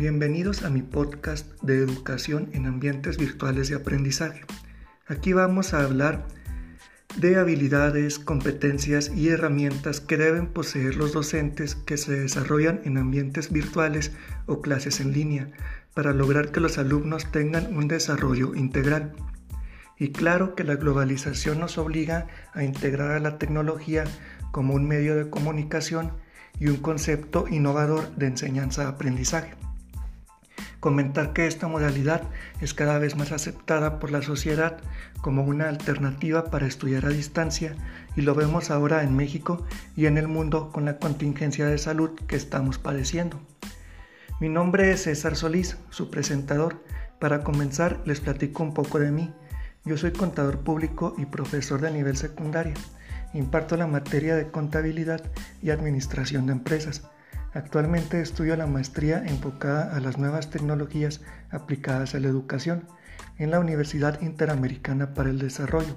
Bienvenidos a mi podcast de educación en ambientes virtuales de aprendizaje. Aquí vamos a hablar de habilidades, competencias y herramientas que deben poseer los docentes que se desarrollan en ambientes virtuales o clases en línea para lograr que los alumnos tengan un desarrollo integral. Y claro que la globalización nos obliga a integrar a la tecnología como un medio de comunicación y un concepto innovador de enseñanza-aprendizaje. Comentar que esta modalidad es cada vez más aceptada por la sociedad como una alternativa para estudiar a distancia y lo vemos ahora en México y en el mundo con la contingencia de salud que estamos padeciendo. Mi nombre es César Solís, su presentador. Para comenzar les platico un poco de mí. Yo soy contador público y profesor de nivel secundario. Imparto la materia de contabilidad y administración de empresas. Actualmente estudio la maestría enfocada a las nuevas tecnologías aplicadas a la educación en la Universidad Interamericana para el Desarrollo.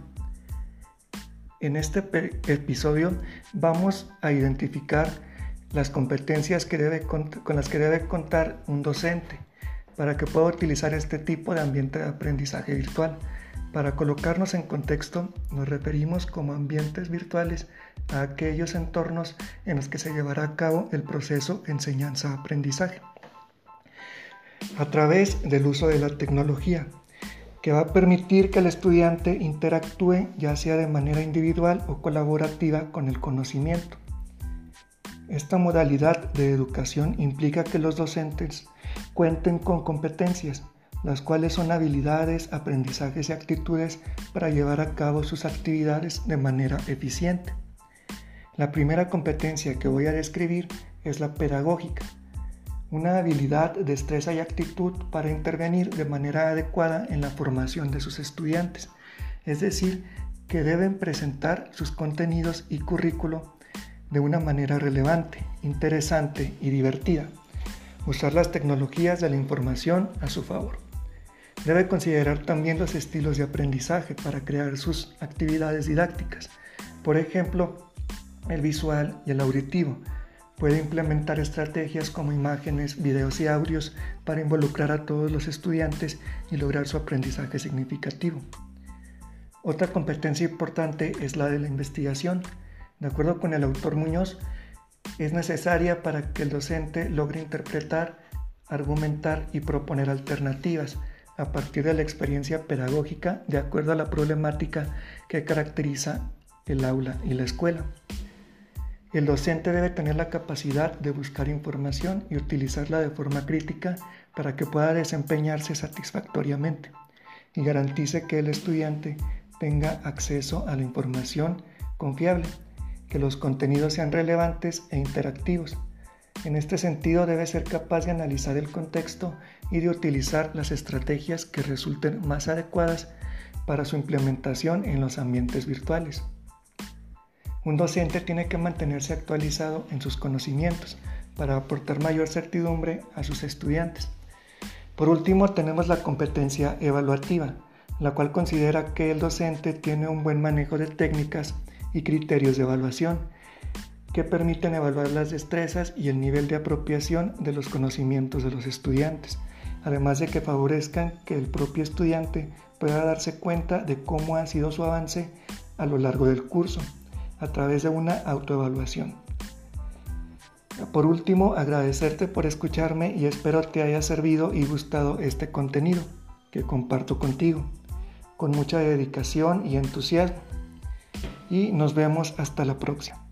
En este episodio vamos a identificar las competencias que debe, con las que debe contar un docente para que pueda utilizar este tipo de ambiente de aprendizaje virtual para colocarnos en contexto, nos referimos como ambientes virtuales a aquellos entornos en los que se llevará a cabo el proceso enseñanza-aprendizaje a través del uso de la tecnología, que va a permitir que el estudiante interactúe ya sea de manera individual o colaborativa con el conocimiento. Esta modalidad de educación implica que los docentes cuenten con competencias las cuales son habilidades, aprendizajes y actitudes para llevar a cabo sus actividades de manera eficiente. La primera competencia que voy a describir es la pedagógica, una habilidad, destreza y actitud para intervenir de manera adecuada en la formación de sus estudiantes, es decir, que deben presentar sus contenidos y currículo de una manera relevante, interesante y divertida. Usar las tecnologías de la información a su favor. Debe considerar también los estilos de aprendizaje para crear sus actividades didácticas. Por ejemplo, el visual y el auditivo. Puede implementar estrategias como imágenes, videos y audios para involucrar a todos los estudiantes y lograr su aprendizaje significativo. Otra competencia importante es la de la investigación. De acuerdo con el autor Muñoz, es necesaria para que el docente logre interpretar, argumentar y proponer alternativas a partir de la experiencia pedagógica de acuerdo a la problemática que caracteriza el aula y la escuela. El docente debe tener la capacidad de buscar información y utilizarla de forma crítica para que pueda desempeñarse satisfactoriamente y garantice que el estudiante tenga acceso a la información confiable, que los contenidos sean relevantes e interactivos en este sentido, debe ser capaz de analizar el contexto y de utilizar las estrategias que resulten más adecuadas para su implementación en los ambientes virtuales. Un docente tiene que mantenerse actualizado en sus conocimientos para aportar mayor certidumbre a sus estudiantes. Por último, tenemos la competencia evaluativa, la cual considera que el docente tiene un buen manejo de técnicas y criterios de evaluación que permiten evaluar las destrezas y el nivel de apropiación de los conocimientos de los estudiantes, además de que favorezcan que el propio estudiante pueda darse cuenta de cómo ha sido su avance a lo largo del curso, a través de una autoevaluación. Por último, agradecerte por escucharme y espero te haya servido y gustado este contenido que comparto contigo, con mucha dedicación y entusiasmo. Y nos vemos hasta la próxima.